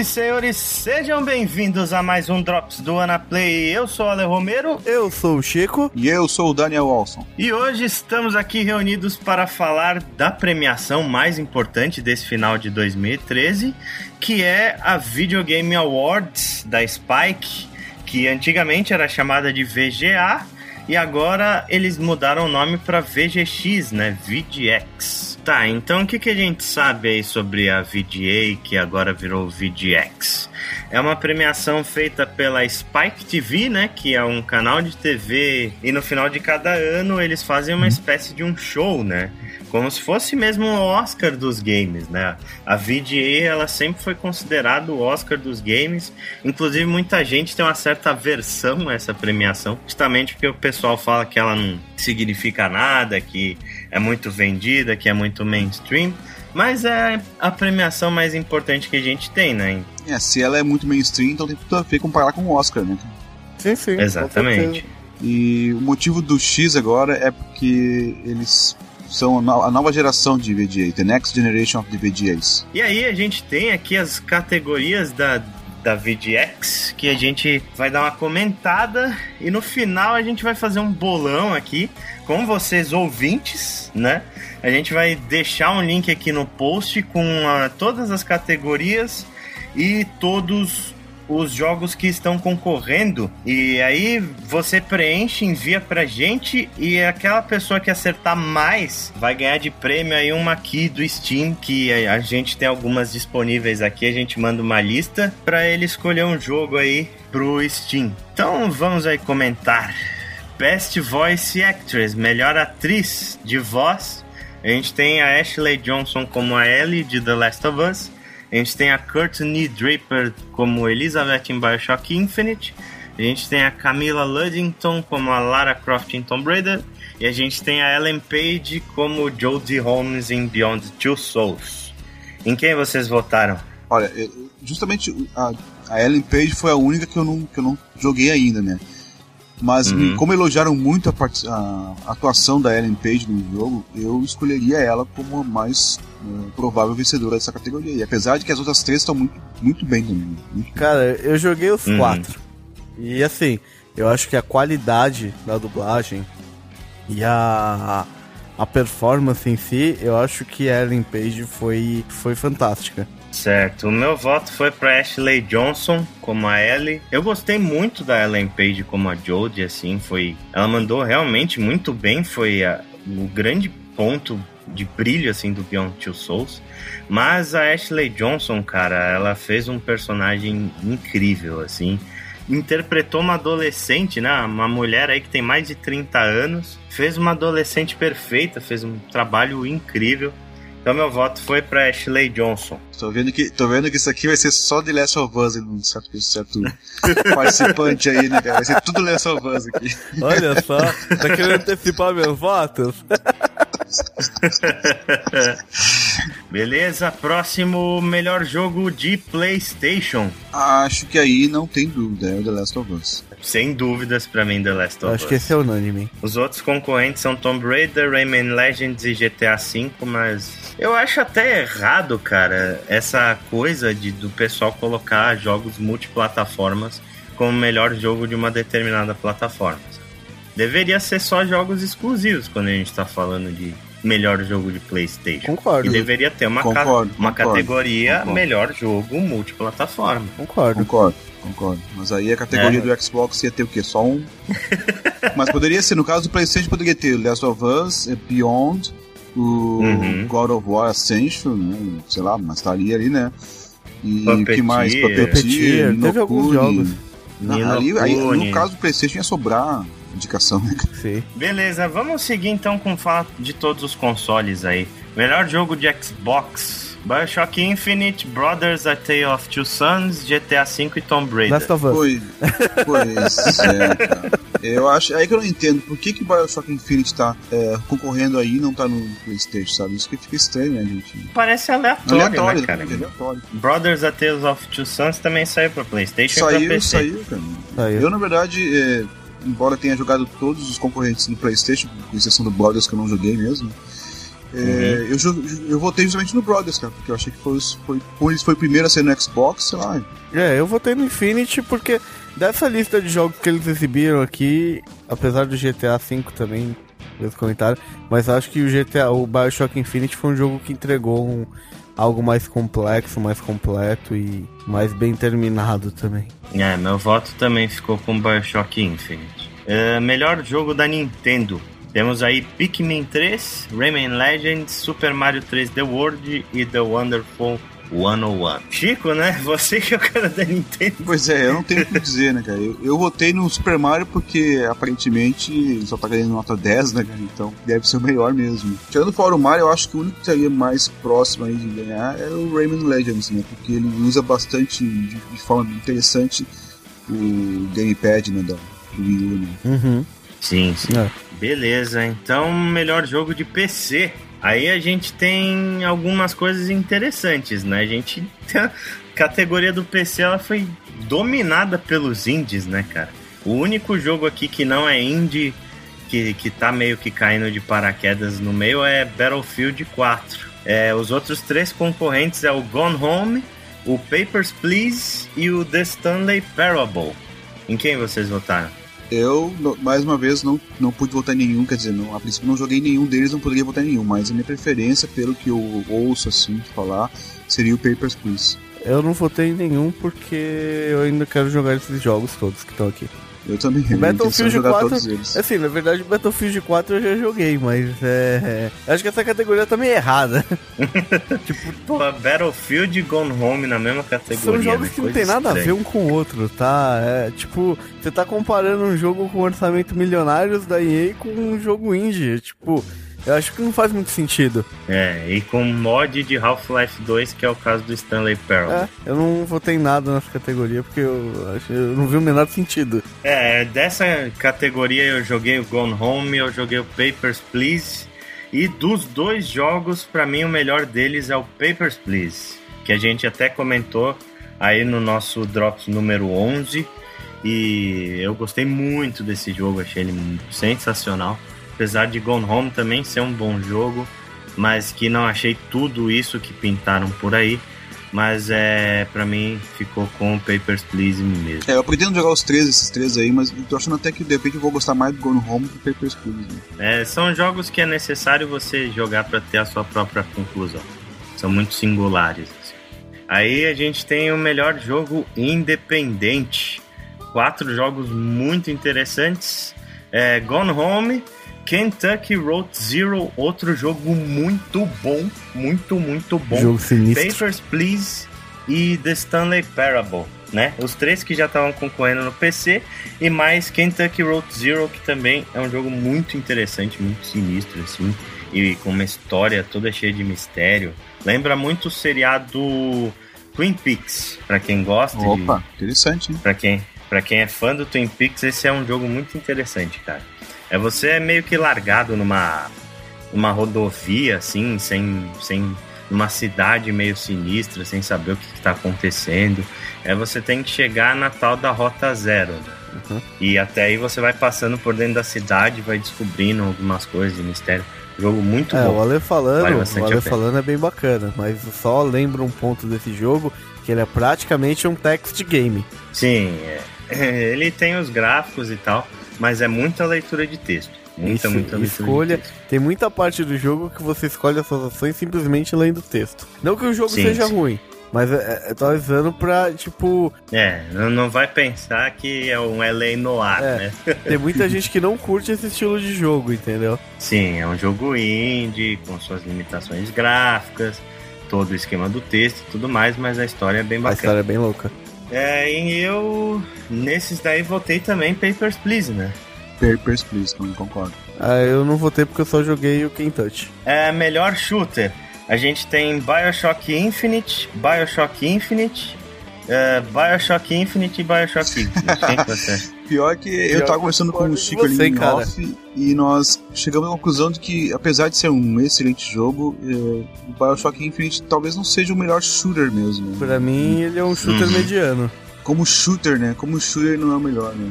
E senhores, sejam bem-vindos a mais um Drops do Anaplay. Eu sou o Ale Romero. Eu sou o Chico. E eu sou o Daniel Olson. E hoje estamos aqui reunidos para falar da premiação mais importante desse final de 2013, que é a Video Game Awards da Spike, que antigamente era chamada de VGA e agora eles mudaram o nome para VGX, né? VGX. Tá, então o que, que a gente sabe aí sobre a VGA, que agora virou VGX? É uma premiação feita pela Spike TV, né? Que é um canal de TV. E no final de cada ano eles fazem uma espécie de um show, né? Como se fosse mesmo o Oscar dos games, né? A VGA, ela sempre foi considerada o Oscar dos games. Inclusive, muita gente tem uma certa aversão a essa premiação, justamente porque o pessoal fala que ela não significa nada, que é muito vendida, que é muito mainstream. Mas é a premiação mais importante que a gente tem, né? É, se ela é muito mainstream, então tem tudo a ver comparar com o Oscar, né? Sim, sim. Exatamente. E o motivo do X agora é porque eles são a nova geração de VGA, the next generation of the VGAs. E aí a gente tem aqui as categorias da da Que a gente vai dar uma comentada e no final a gente vai fazer um bolão aqui com vocês ouvintes, né? A gente vai deixar um link aqui no post com uh, todas as categorias e todos os jogos que estão concorrendo. E aí você preenche, envia pra gente e aquela pessoa que acertar mais vai ganhar de prêmio aí uma key do Steam, que a gente tem algumas disponíveis aqui, a gente manda uma lista para ele escolher um jogo aí pro Steam. Então vamos aí comentar. Best Voice Actress, melhor atriz de voz. A gente tem a Ashley Johnson como a Ellie de The Last of Us. A gente tem a Courtney Draper como Elizabeth em Bioshock Infinite. A gente tem a Camila Luddington como a Lara Croft em Tomb Raider. E a gente tem a Ellen Page como Jodie Holmes em Beyond Two Souls. Em quem vocês votaram? Olha, justamente a, a Ellen Page foi a única que eu não, que eu não joguei ainda, né? Mas uhum. como elogiaram muito a, a, atuação da Ellen Page no jogo, eu escolheria ela como a mais uh, provável vencedora dessa categoria. E apesar de que as outras três estão muito, muito bem também. Muito Cara, eu joguei os uhum. quatro. E assim, eu acho que a qualidade da dublagem e a, a performance em si, eu acho que a Ellen Page foi, foi fantástica. Certo, o meu voto foi para Ashley Johnson como a Ellie. Eu gostei muito da Ellen Page como a Jodie, assim, foi. Ela mandou realmente muito bem, foi a, o grande ponto de brilho assim do Beyond Two Souls. Mas a Ashley Johnson, cara, ela fez um personagem incrível, assim. Interpretou uma adolescente, né? Uma mulher aí que tem mais de 30 anos. Fez uma adolescente perfeita, fez um trabalho incrível. Então meu voto foi para Ashley Johnson. Tô vendo, que, tô vendo que isso aqui vai ser só de Last of Us, um certo, certo participante aí, né, cara? Vai ser tudo Last of Us aqui. Olha só, tá querendo antecipar meus votos? Beleza, próximo melhor jogo de PlayStation. Acho que aí não tem dúvida, é o The Last of Us. Sem dúvidas para mim The Last of Us. Acho que esse é unânime. Os outros concorrentes são Tomb Raider, Rayman Legends e GTA V, mas eu acho até errado, cara, essa coisa de do pessoal colocar jogos multiplataformas como melhor jogo de uma determinada plataforma. Deveria ser só jogos exclusivos quando a gente tá falando de melhor jogo de PlayStation. Concordo. E deveria ter uma, concordo, ca uma concordo, categoria concordo. melhor jogo multiplataforma. Concordo. Concordo, concordo. Mas aí a categoria é. do Xbox ia ter o quê? Só um? Mas poderia ser, no caso do PlayStation, poderia ter Last of Us, Beyond, o uhum. God of War Ascension, né? sei lá, mas estaria ali, né? E o que mais? Puppeteer, teve alguns jogos. Não, ali, aí, no caso do PlayStation ia sobrar indicação, né? Sim. Beleza, vamos seguir então com falar de todos os consoles aí. Melhor jogo de Xbox. Bioshock Infinite, Brothers, A Tale of Two Sons, GTA V e Tomb Raider. Last of Us. Pois, pois é, cara. Eu acho, é aí que eu não entendo por que que Bioshock Infinite tá é, concorrendo aí e não tá no Playstation, sabe? Isso que fica estranho, né, gente? Parece aleatório, Aleatório, né, cara? aleatório. Brothers, A Tale of Two Sons também saiu pra Playstation e pra Saiu, PC. saiu, cara. Saiu. Eu, na verdade, é, embora tenha jogado todos os concorrentes no PlayStation, com exceção do Brothers que eu não joguei mesmo, É, uhum. eu, eu votei justamente no Brothers, cara, porque eu achei que foi, foi, foi, foi o primeiro a ser no Xbox, sei lá. É, eu votei no Infinity porque dessa lista de jogos que eles exibiram aqui, apesar do GTA V também, meus comentários, mas acho que o GTA, o Bioshock Infinite foi um jogo que entregou um, algo mais complexo, mais completo e mais bem terminado também. É, meu voto também ficou com Bioshock Infinite. Uh, melhor jogo da Nintendo. Temos aí Pikmin 3, Rayman Legends, Super Mario 3D World e The Wonderful 101. Chico, né? Você que é o cara da Nintendo. Pois é, eu não tenho o que dizer, né, cara? Eu, eu votei no Super Mario porque aparentemente só tá ganhando nota 10, né, cara? Então deve ser o melhor mesmo. Tirando fora o Mario, eu acho que o único que estaria mais próximo aí de ganhar é o Rayman Legends, né? Porque ele usa bastante, de, de forma interessante, o gamepad, né, do, do Wii U, né? Uhum. Sim, sim. É. Beleza, então melhor jogo de PC. Aí a gente tem algumas coisas interessantes, né? A gente a categoria do PC ela foi dominada pelos indies, né, cara? O único jogo aqui que não é indie, que, que tá meio que caindo de paraquedas no meio, é Battlefield 4. É, os outros três concorrentes é o Gone Home, o Papers, Please e o The Stanley Parable. Em quem vocês votaram? Eu, mais uma vez, não, não pude votar em nenhum, quer dizer, não, a princípio não joguei nenhum deles, não poderia votar em nenhum, mas a minha preferência, pelo que eu ouço assim falar, seria o Papers, Please. Eu não votei em nenhum porque eu ainda quero jogar esses jogos todos que estão aqui. Eu também. O Battlefield 4, assim, na verdade, Battlefield 4 eu já joguei, mas é, é acho que essa categoria tá meio errada. tipo, pô, Battlefield e Gone Home na mesma categoria. São jogos né? que não tem nada estranha. a ver um com o outro, tá? É, tipo, você tá comparando um jogo com orçamento milionários da EA com um jogo indie, tipo, eu acho que não faz muito sentido. É, e com mod de Half-Life 2, que é o caso do Stanley Parable. É, eu não votei nada nessa categoria, porque eu, acho, eu não vi o menor sentido. É, dessa categoria eu joguei o Gone Home, eu joguei o Papers, Please. E dos dois jogos, para mim o melhor deles é o Papers, Please. Que a gente até comentou aí no nosso Drops número 11. E eu gostei muito desse jogo, achei ele sensacional apesar de Gone Home também ser um bom jogo, mas que não achei tudo isso que pintaram por aí. Mas é, para mim ficou com Papers, Please mesmo. É, eu pretendo jogar os três, esses três aí, mas tô achando até que de repente eu vou gostar mais do Gone Home que do Papers, Please. Né? É, são jogos que é necessário você jogar para ter a sua própria conclusão. São muito singulares. Assim. Aí a gente tem o melhor jogo independente. Quatro jogos muito interessantes. É, Gone Home, Kentucky Road Zero, outro jogo muito bom, muito, muito bom. Jogo sinistro. Papers, Please e The Stanley Parable, né? Os três que já estavam concorrendo no PC e mais Kentucky Road Zero, que também é um jogo muito interessante, muito sinistro, assim, e com uma história toda cheia de mistério. Lembra muito o seriado Twin Peaks, para quem gosta Opa, de... interessante, hein? Pra quem, pra quem é fã do Twin Peaks, esse é um jogo muito interessante, cara. É você é meio que largado numa uma rodovia assim, sem sem numa cidade meio sinistra, sem saber o que está acontecendo. É você tem que chegar na tal da rota zero. Né? Uhum. E até aí você vai passando por dentro da cidade, vai descobrindo algumas coisas de mistério. Jogo muito é, bom. O Ale falando, vale o Ale falando é bem bacana, mas só lembro um ponto desse jogo que ele é praticamente um text game. Sim, é. ele tem os gráficos e tal, mas é muita leitura de texto. Muita, Isso, muita leitura escolha. Tem muita parte do jogo que você escolhe as suas ações simplesmente lendo o texto. Não que o jogo sim, seja sim. ruim, mas é, é, tô avisando pra, tipo. É, não vai pensar que é um LA no ar, é, né? tem muita gente que não curte esse estilo de jogo, entendeu? Sim, é um jogo indie, com suas limitações gráficas, todo o esquema do texto e tudo mais, mas a história é bem bacana. A história é bem louca. É, e eu, nesses daí, votei também Papers, Please, né? Papers, Please, não concordo. Ah, eu não votei porque eu só joguei o Kentucky. É, melhor shooter. A gente tem Bioshock Infinite, Bioshock Infinite, uh, Bioshock Infinite e Bioshock Infinite. Quem que você? Pior que Pior eu tava conversando com o Chico ali em off e nós chegamos à conclusão de que, apesar de ser um excelente jogo, é, o Bioshock Infinite talvez não seja o melhor shooter mesmo. Né? Pra mim, ele é um shooter uhum. mediano. Como shooter, né? Como shooter não é o melhor, né?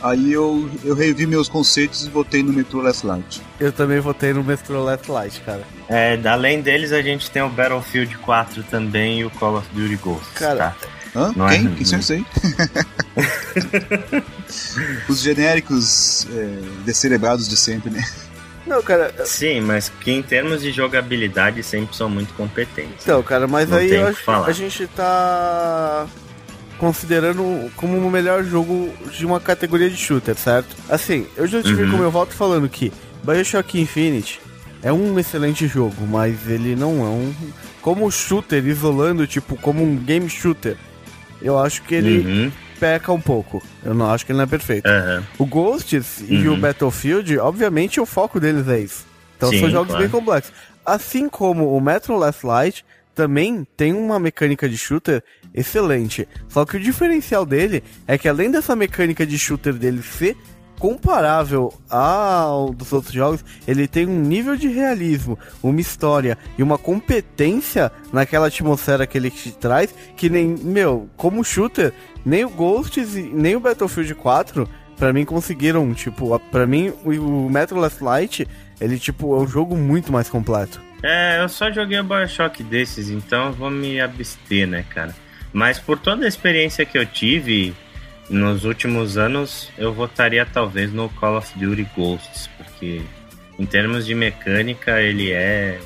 Aí eu, eu revi meus conceitos e votei no Metro Last Light. Eu também votei no Metro Last Light, cara. É, além deles, a gente tem o Battlefield 4 também e o Call of Duty Ghosts. Cara, tá? Hã? Não Quem? É... Quem são esses aí? Os genéricos é, descerebrados de sempre, né? Não, cara. Sim, mas que em termos de jogabilidade sempre são muito competentes. Então, cara, mas Não aí eu acho que a gente tá considerando como o melhor jogo de uma categoria de shooter, certo? Assim, eu já tive uhum. como eu volto falando que Bioshock Infinite é um excelente jogo, mas ele não é um. Como shooter, isolando, tipo, como um game shooter, eu acho que ele uhum. Peca um pouco. Eu não acho que ele não é perfeito. Uhum. O Ghosts uhum. e o uhum. Battlefield, obviamente, o foco deles é isso. Então Sim, são jogos claro. bem complexos. Assim como o Metro Last Light também tem uma mecânica de shooter excelente. Só que o diferencial dele é que além dessa mecânica de shooter dele ser comparável ao dos outros jogos, ele tem um nível de realismo, uma história e uma competência naquela atmosfera que ele te traz que nem, meu, como shooter, nem o Ghosts nem o Battlefield 4 para mim conseguiram, tipo, para mim o Metro Last Light, ele tipo é um jogo muito mais completo. É, eu só joguei o BioShock desses, então vou me abster, né, cara? Mas por toda a experiência que eu tive, nos últimos anos eu votaria talvez no Call of Duty Ghosts, porque em termos de mecânica ele é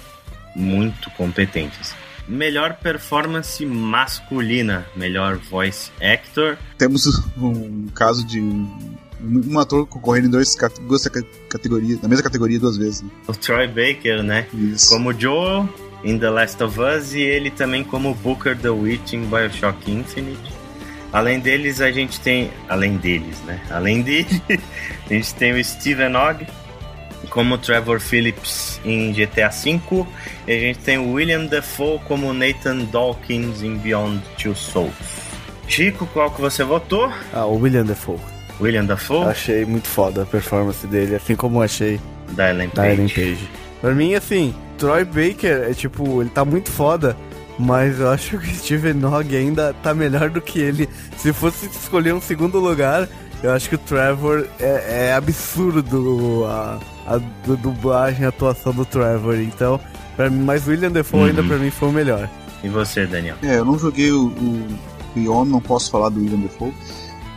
muito competente. Assim. Melhor performance masculina, melhor voice actor. Temos um caso de um ator concorrendo em dois, duas categorias, na mesma categoria duas vezes. Né? O Troy Baker, né? Isso. Como Joe em The Last of Us e ele também como Booker the Witch em Bioshock Infinite. Além deles, a gente tem. Além deles, né? Além dele, a gente tem o Steven Ogg como Trevor Phillips em GTA V. E a gente tem o William Defoe como Nathan Dawkins em Beyond Two Souls. Chico, qual que você votou? Ah, o William Defoe. William Defoe? Achei muito foda a performance dele, assim como achei da Ellen Page. Da Ellen Page. Pra mim, assim, Troy Baker é tipo, ele tá muito foda. Mas eu acho que o Steven Nog ainda tá melhor do que ele. Se fosse escolher um segundo lugar, eu acho que o Trevor é, é absurdo a, a, a dublagem, a atuação do Trevor. Então, pra mim, mas William Defoe uhum. ainda pra mim foi o melhor. E você, Daniel? É, eu não joguei o, o Beyond, não posso falar do William Defoe.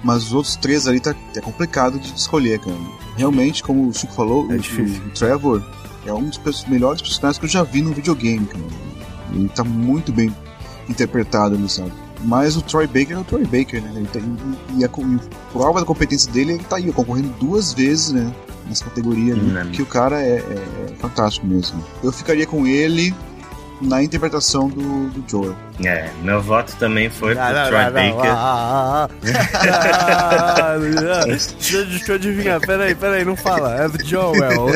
Mas os outros três ali tá, é complicado de escolher, cara. Realmente, como o Chico falou, é o, o, Trevor é um dos melhores personagens que eu já vi no videogame, cara. Ele tá muito bem interpretado ali, sabe? Mas o Troy Baker é o Troy Baker, né? Tá, e, a, e prova da competência dele, ele tá aí, concorrendo duas vezes, né? Nessa categoria ali, hum, que o cara é, é, é, fantástico mesmo. Eu ficaria com ele na interpretação do, do Joel. É, meu voto também foi pro não, Troy não, Baker. Ah, ah, ah, deixa, eu, deixa eu adivinhar, peraí, peraí, não fala. É do Joel.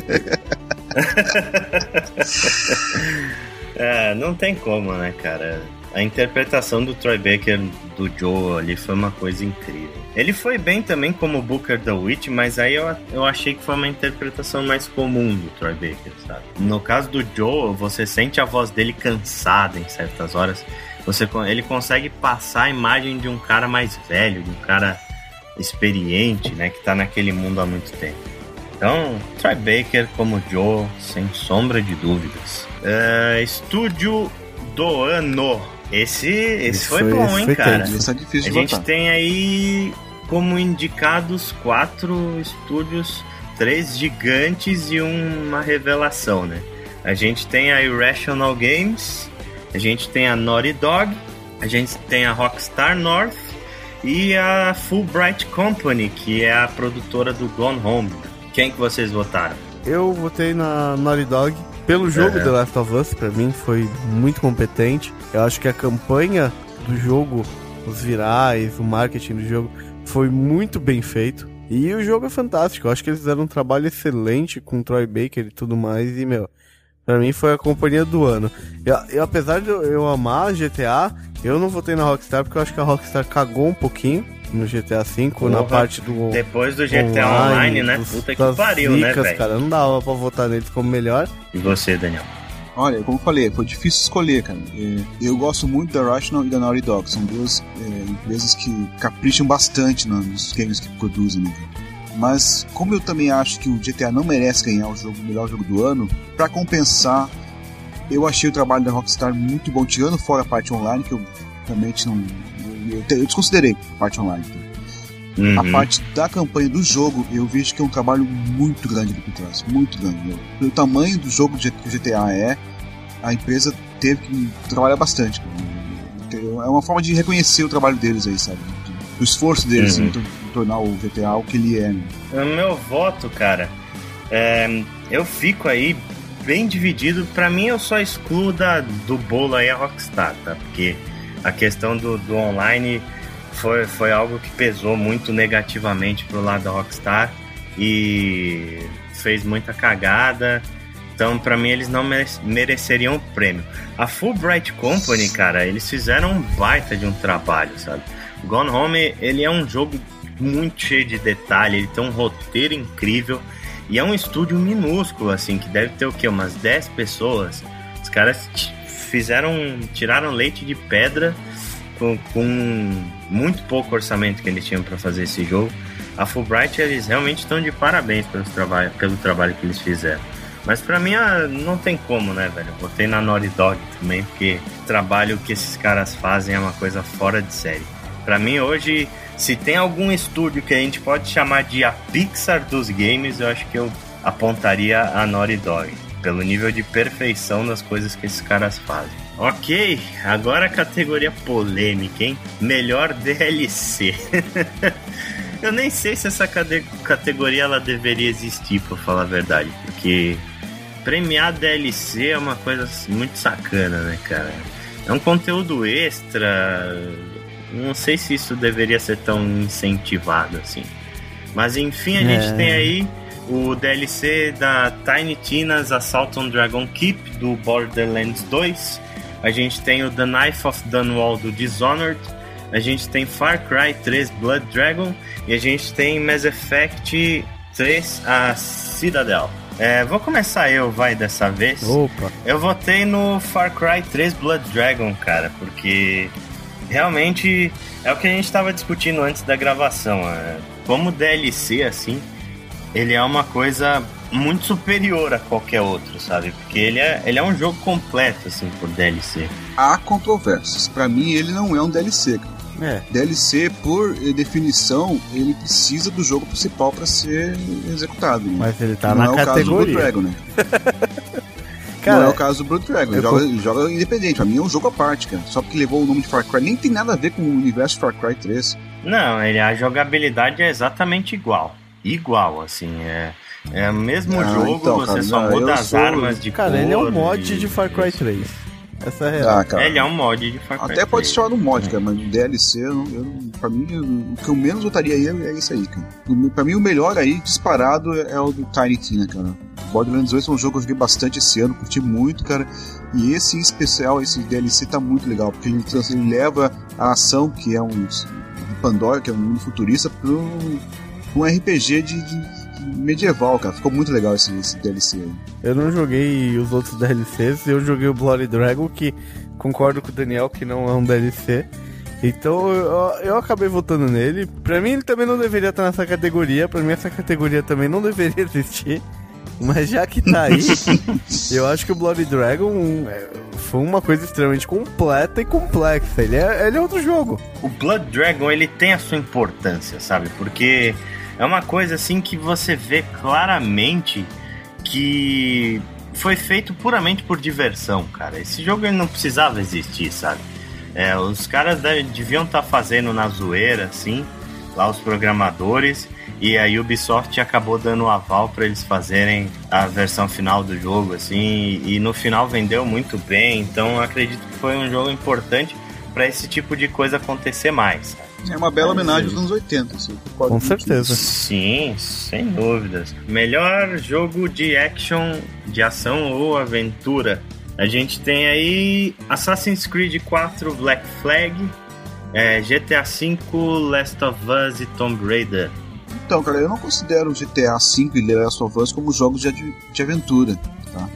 É, não tem como, né, cara? A interpretação do Troy Baker do Joe ali foi uma coisa incrível. Ele foi bem também como Booker the Witch, mas aí eu, eu achei que foi uma interpretação mais comum do Troy Baker, sabe? No caso do Joe, você sente a voz dele cansada em certas horas. Você, ele consegue passar a imagem de um cara mais velho, de um cara experiente, né, que tá naquele mundo há muito tempo. Então, Troy Baker como Joe, sem sombra de dúvidas. Uh, estúdio do ano. Esse, esse foi, foi, bom, hein, foi cara? Esse é difícil A gente tem aí como indicados quatro estúdios, três gigantes e uma revelação, né? A gente tem a Irrational Games, a gente tem a Naughty Dog, a gente tem a Rockstar North e a Fulbright Company, que é a produtora do Gone Home. Quem que vocês votaram? Eu votei na Naughty Dog pelo jogo The Last of Us, para mim, foi muito competente. Eu acho que a campanha do jogo, os virais, o marketing do jogo, foi muito bem feito. E o jogo é fantástico. Eu acho que eles fizeram um trabalho excelente com Troy Baker e tudo mais. E, meu, pra mim foi a companhia do ano. Eu, eu, apesar de eu amar GTA, eu não votei na Rockstar porque eu acho que a Rockstar cagou um pouquinho no GTA V, Porra, na parte do. Depois do GTA Online, online né? Dos, Puta que pariu, né, dicas, né, velho? cara. Não dava pra votar neles como melhor. E você, Daniel? Olha, como eu falei, foi difícil escolher, cara. É, eu gosto muito da Rational e da Naughty Dog. São duas é, empresas que capricham bastante nos games que produzem, né? Mas como eu também acho que o GTA não merece ganhar o, jogo, o melhor jogo do ano, para compensar, eu achei o trabalho da Rockstar muito bom, tirando fora a parte online, que eu realmente não. Eu, eu desconsiderei a parte online. Uhum. A parte da campanha do jogo, eu vejo que é um trabalho muito grande do trás. Muito grande. Pelo tamanho do jogo que o GTA é, a empresa teve que trabalhar bastante. É uma forma de reconhecer o trabalho deles aí, sabe? O esforço deles uhum. em, tornar o GTA o que ele é. Né? O meu voto, cara, é, eu fico aí bem dividido. Para mim, eu só excluo da, do bolo aí a Rockstar, tá? Porque a questão do, do online foi, foi algo que pesou muito negativamente pro lado da Rockstar e fez muita cagada. Então, para mim, eles não mereceriam o prêmio. A Fulbright Company, cara, eles fizeram um baita de um trabalho, sabe? Gone Home, ele é um jogo muito cheio de detalhe, ele tem um roteiro incrível e é um estúdio minúsculo, assim, que deve ter o quê? Umas 10 pessoas. Os caras fizeram, tiraram leite de pedra com, com muito pouco orçamento que eles tinham para fazer esse jogo. A Fulbright, eles realmente estão de parabéns pelo trabalho, pelo trabalho que eles fizeram. Mas para mim ah, não tem como, né, velho? Eu botei na Naughty Dog também, porque o trabalho que esses caras fazem é uma coisa fora de série. Para mim hoje, se tem algum estúdio que a gente pode chamar de a Pixar dos games, eu acho que eu apontaria a Naughty Dog, pelo nível de perfeição das coisas que esses caras fazem. Ok, agora a categoria polêmica, hein? Melhor DLC. eu nem sei se essa categoria ela deveria existir, pra falar a verdade, porque premiar DLC é uma coisa muito sacana, né, cara? É um conteúdo extra. Não sei se isso deveria ser tão incentivado assim. Mas enfim, a é. gente tem aí o DLC da Tiny Tina's Assault on Dragon Keep do Borderlands 2. A gente tem o The Knife of Dunwall do Dishonored. A gente tem Far Cry 3 Blood Dragon. E a gente tem Mass Effect 3 A Citadel. É, vou começar eu, vai, dessa vez. Opa! Eu votei no Far Cry 3 Blood Dragon, cara, porque realmente é o que a gente estava discutindo antes da gravação. É, como DLC, assim, ele é uma coisa muito superior a qualquer outro, sabe? Porque ele é, ele é um jogo completo, assim, por DLC. Há controvérsias. Para mim, ele não é um DLC, cara. É. DLC, por definição, ele precisa do jogo principal para ser executado. Né? Mas ele tá não na é categoria. O caso do Dragon, né? cara, não é o caso do Blood Dragon. Ele joga, ele joga, independente. Pra mim é um jogo à parte, cara. Só porque levou o nome de Far Cry. Nem tem nada a ver com o universo Far Cry 3. Não, ele, a jogabilidade é exatamente igual. Igual, assim. É, é o mesmo ah, jogo, então, você cara, só muda as sou... armas de Cara, ele é um mod e... de Far Cry 3. Essa é a real. Ah, cara. Ele é um mod de Far Cry Até pode ser um mod, cara, mas DLC, eu, eu, pra mim, o que eu menos votaria aí é, é isso aí, cara. Pra mim, o melhor aí, disparado, é o do Tiny Tina, cara. Borderlands 2 é um jogo que eu joguei bastante esse ano, curti muito, cara. E esse em especial, esse DLC tá muito legal, porque ele, ele leva a ação, que é um Pandora, que é um mundo futurista, para um RPG de, de medieval, cara. Ficou muito legal esse, esse DLC aí. Eu não joguei os outros DLCs, eu joguei o Bloody Dragon, que concordo com o Daniel que não é um DLC. Então eu, eu acabei votando nele. Pra mim ele também não deveria estar nessa categoria. Pra mim essa categoria também não deveria existir. Mas já que tá aí, eu acho que o Bloody Dragon é, foi uma coisa extremamente completa e complexa. Ele é, ele é outro jogo. O Blood Dragon ele tem a sua importância, sabe? Porque é uma coisa assim que você vê claramente que foi feito puramente por diversão, cara. Esse jogo ele não precisava existir, sabe? É, os caras deviam estar tá fazendo na zoeira, assim, lá os programadores, e a Ubisoft acabou dando o aval para eles fazerem a versão final do jogo, assim, e no final vendeu muito bem, então acredito que foi um jogo importante para esse tipo de coisa acontecer mais. É uma bela homenagem dos anos 80, assim, Com certeza. Sim, sem dúvidas. Melhor jogo de action, de ação ou aventura. A gente tem aí Assassin's Creed 4 Black Flag, é, GTA V, Last of Us e Tomb Raider. Então, cara, eu não considero GTA V e Last of Us como jogos de, de aventura, tá?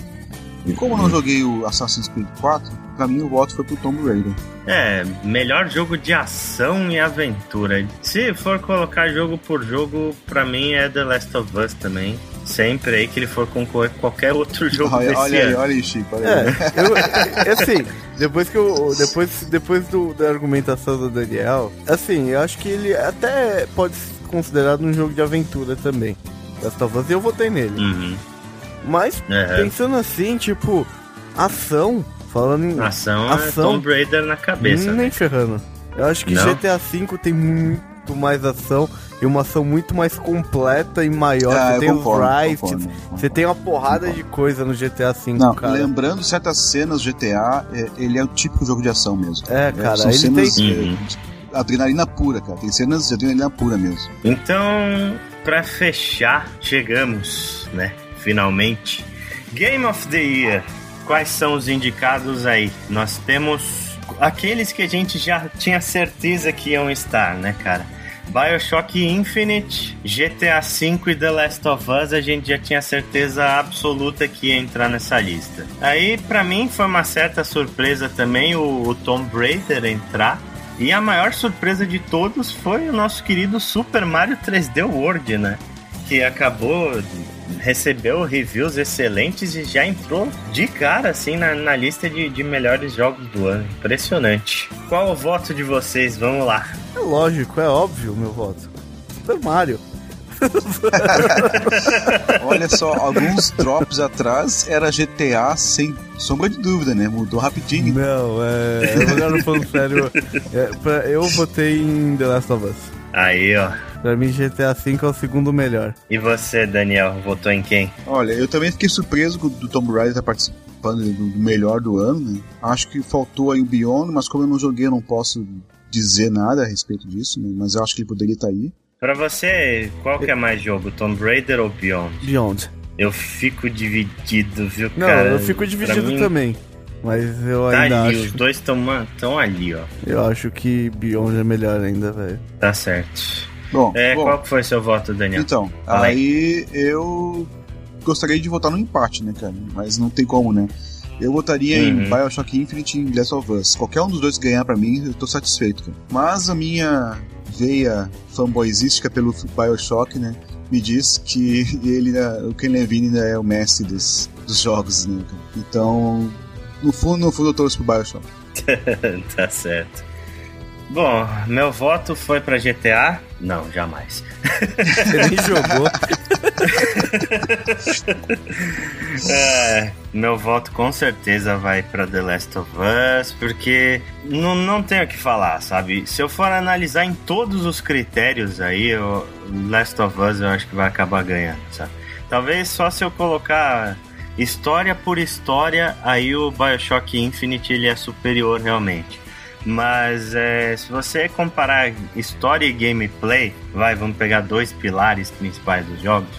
E como eu não joguei o Assassin's Creed 4, pra mim o voto foi pro Tomb Raider. É, melhor jogo de ação e aventura. Se for colocar jogo por jogo, pra mim é The Last of Us também. Sempre aí que ele for concorrer com qualquer outro jogo olha, desse olha ano. aí, olha aí, Chico. Olha É, aí. eu, é, assim, depois que eu. Depois, depois do, da argumentação do Daniel, assim, eu acho que ele até pode ser considerado um jogo de aventura também. Last of Us, e eu votei nele. Uhum. Mas, É. pensando assim, tipo, ação, falando em. Ação, é Ação. Tomb Raider na cabeça. nem né? ferrando. Eu acho que Não? GTA V tem muito mais ação e uma ação muito mais completa e maior. Ah, você tem concordo, os rifts, você tem uma porrada de coisa no GTA V, Não, cara. lembrando certas cenas do GTA, é, ele é o típico jogo de ação mesmo. É, cara, são ele cenas tem- é, Uhum. de adrenalina pura, cara. Tem cenas de adrenalina pura mesmo. Então, pra fechar, chegamos, né? Finalmente. Game of the Year. Quais são os indicados aí? Nós temos aqueles que a gente já tinha certeza que iam estar, né, cara? Bioshock Infinite, GTA V e The Last of Us, a gente já tinha certeza absoluta que ia entrar nessa lista. Aí, pra mim, foi uma certa surpresa também o, o Tomb Raider entrar. E a maior surpresa de todos foi o nosso querido Super Mario 3D World, né? Que acabou, recebeu reviews excelentes e já entrou de cara, assim, na, na lista de, de melhores jogos do ano. Impressionante. Qual o voto de vocês? Vamos lá. É lógico, é óbvio o meu voto. Super Mario. Olha só, alguns drops atrás era GTA sem sombra de dúvida, né? Mudou rapidinho. Não, é. Agora falando sério. é, pra- eu votei em The Last of Us. Aí, ó. Pra mim, GTA V é o segundo melhor. E você, Daniel, votou em quem? Olha, eu também fiquei surpreso com o do Tomb Raider estar participando do, melhor do ano, né? Acho que faltou aí o Beyond, mas como eu não joguei, eu não posso dizer nada a respeito disso, né? Mas eu acho que ele poderia estar aí. Pra você, qual que é mais jogo? Tomb Raider ou Beyond? Beyond. Eu fico dividido, viu, Não, cara? eu fico dividido mim, também. Mas eu Tá ainda ali, acho. os dois estão tão ali, ó. Eu acho que Beyond é melhor ainda, velho. Tá certo. Bom, É, bom qual foi seu voto, Daniel? então, Fala aí. aí eu gostaria de votar no empate, né, cara? Mas não tem como, né? Eu votaria em Uhum. Bioshock Infinite e em Last of Us. Qualquer um dos dois ganhar pra mim, eu tô satisfeito, cara. Mas a minha veia fanboyzística pelo Bioshock, né? Me diz que ele, né, o Ken Levine ainda é o mestre dos, dos jogos, né, cara? Então, no fundo, no fundo eu torço pro Bioshock. tá certo. Bom, meu voto foi pra GTA? Não, jamais. Você nem jogou. É, meu voto com certeza vai pra The Last of Us, porque não, não tenho o que falar, sabe? Se eu for analisar em todos os critérios aí, o Last of Us eu acho que vai acabar ganhando, sabe? Talvez só se eu colocar história por história, aí o Bioshock Infinite ele é superior realmente. Mas é, se você comparar história e gameplay, vai, vamos pegar dois pilares principais dos jogos.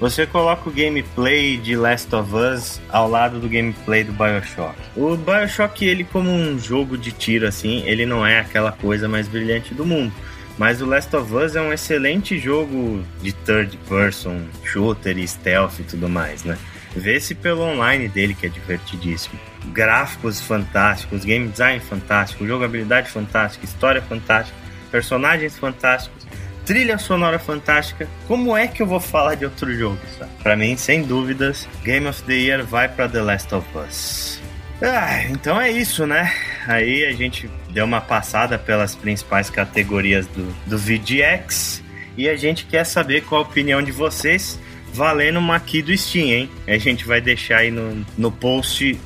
Você coloca o gameplay de Last of Us ao lado do gameplay do BioShock. O BioShock, ele como um jogo de tiro assim, ele não é aquela coisa mais brilhante do mundo. Mas o Last of Us é um excelente jogo de third person, shooter stealth e tudo mais, né? Vê-se pelo online dele que é divertidíssimo. Gráficos fantásticos, game design fantástico, jogabilidade fantástica, história fantástica, personagens fantásticos, trilha sonora fantástica. Como é que eu vou falar de outro jogo, sabe? Mim, sem dúvidas, Game of the Year vai pra The Last of Us. Ah, então é isso, né? Aí a gente deu uma passada pelas principais categorias do, do VGX e a gente quer saber qual a opinião de vocês valendo uma aqui do Steam, hein? A gente vai deixar aí no, no post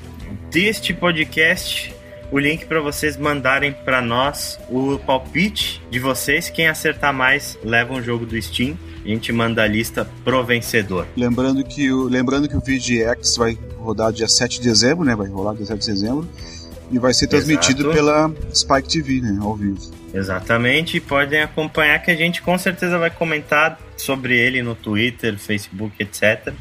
deste podcast o link para vocês mandarem para nós o palpite de vocês. Quem acertar mais leva um jogo do Steam. A gente manda a lista pro vencedor. Lembrando que o, lembrando que o VGX vai rodar dia 7 de dezembro, né? Vai rolar dia 7 de dezembro. E vai ser transmitido Exato. pela Spike TV, né? Ao vivo. Exatamente, e podem acompanhar que a gente com certeza vai comentar sobre ele no Twitter, Facebook, etc.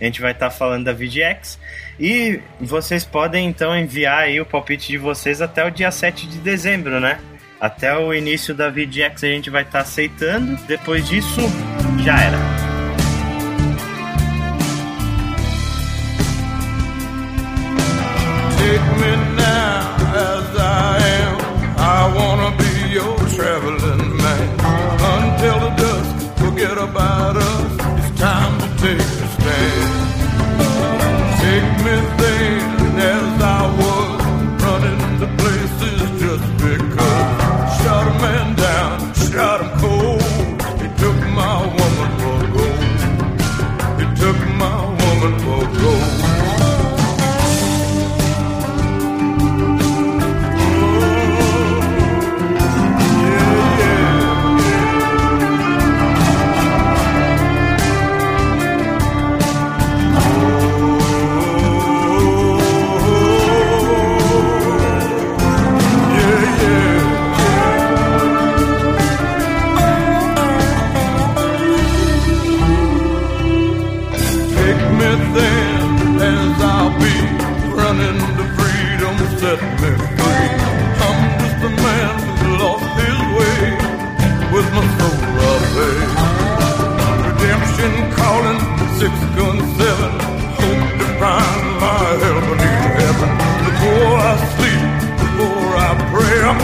A gente vai estar falando da VGX. E vocês podem então enviar aí o palpite de vocês até o dia 7 de dezembro, né? Até o início da VGX a gente vai estar aceitando. Depois disso, já era.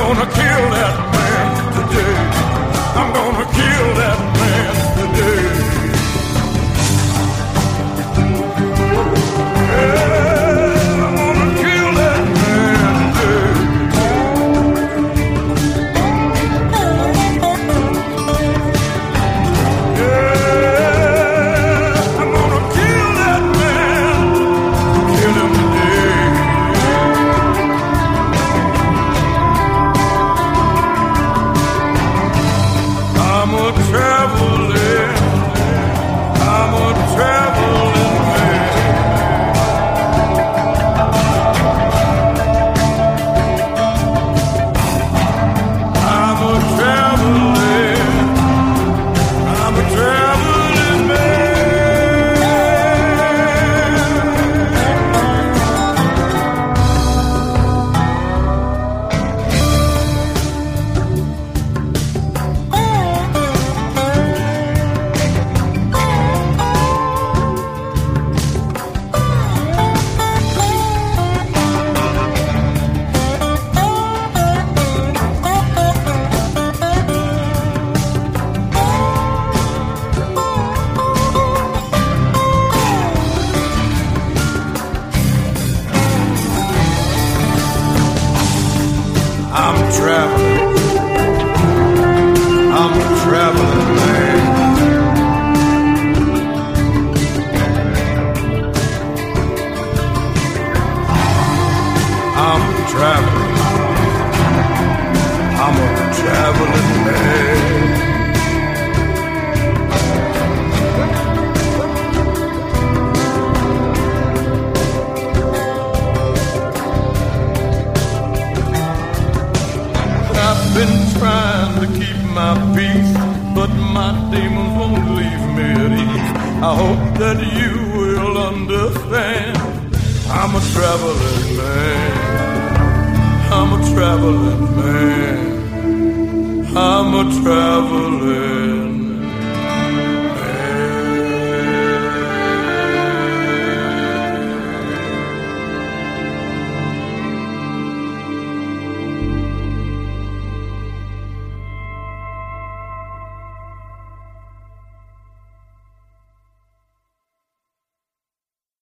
Gonna kill